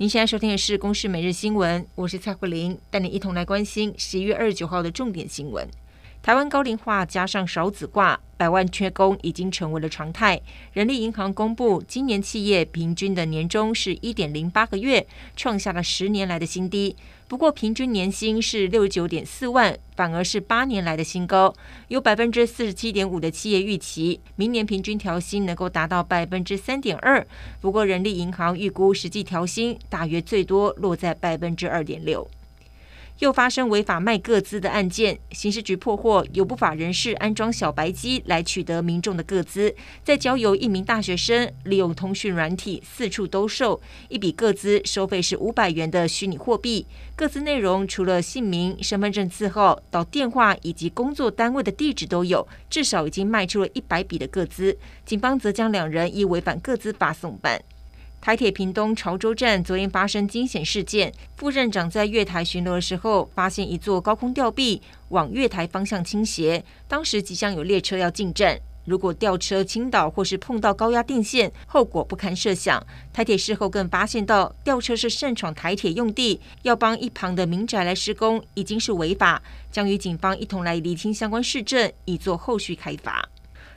您现在收听的是《公视每日新闻》，我是蔡慧玲，带你一同来关心十一月二十九号的重点新闻。台湾高龄化加上少子化，百万缺工已经成为了常态。人力银行公布，今年企业平均的年终是一点零八个月，创下了十年来的新低。不过，平均年薪是六十九点四万，反而是八年来的新高。有百分之四十七点五的企业预期，明年平均调薪能够达到百分之三点二。不过，人力银行预估实际调薪大约最多落在百分之二点六。又发生违法卖个资的案件，刑事局破获有不法人士安装小白机来取得民众的个资，再交由一名大学生利用通讯软体四处兜售，一笔个资收费是五百元的虚拟货币。个资内容除了姓名、身份证字号到电话以及工作单位的地址都有，至少已经卖出了一百笔的个资。警方则将两人依违反个资法送办。台铁屏东潮州站昨天发生惊险事件，副站长在月台巡逻的时候，发现一座高空吊臂往月台方向倾斜，当时即将有列车要进站，如果吊车倾倒或是碰到高压电线，后果不堪设想。台铁事后更发现到吊车是擅闯台铁用地，要帮一旁的民宅来施工，已经是违法，将与警方一同来厘清相关事证，以做后续开发。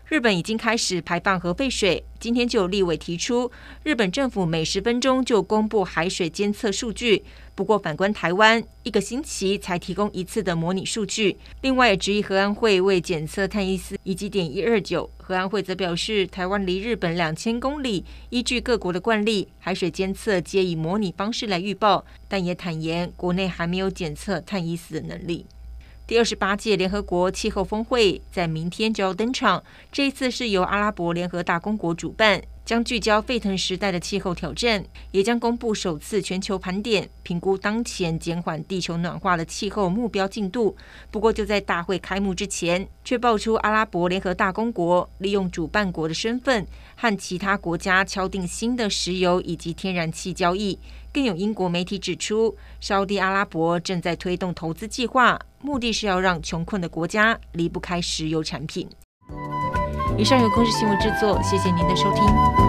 日本已经开始排放核废水，今天就有立委提出，日本政府每十分钟就公布海水监测数据。不过反观台湾，一个星期才提供一次的模拟数据。另外也质疑核安会未检测碳一四以及点一二九，核安会则表示，台湾离日本两千公里，依据各国的惯例，海水监测皆以模拟方式来预报，但也坦言国内还没有检测碳一四的能力。第二十八届联合国气候峰会在明天就要登场，这一次是由阿拉伯联合大公国主办，将聚焦沸腾时代的气候挑战，也将公布首次全球盘点，评估当前减缓地球暖化的气候目标进度。不过，就在大会开幕之前，却爆出阿拉伯联合大公国利用主办国的身份，和其他国家敲定新的石油以及天然气交易。更有英国媒体指出，沙地阿拉伯正在推动投资计划，目的是要让穷困的国家离不开石油产品。以上由公视新闻制作，谢谢您的收听。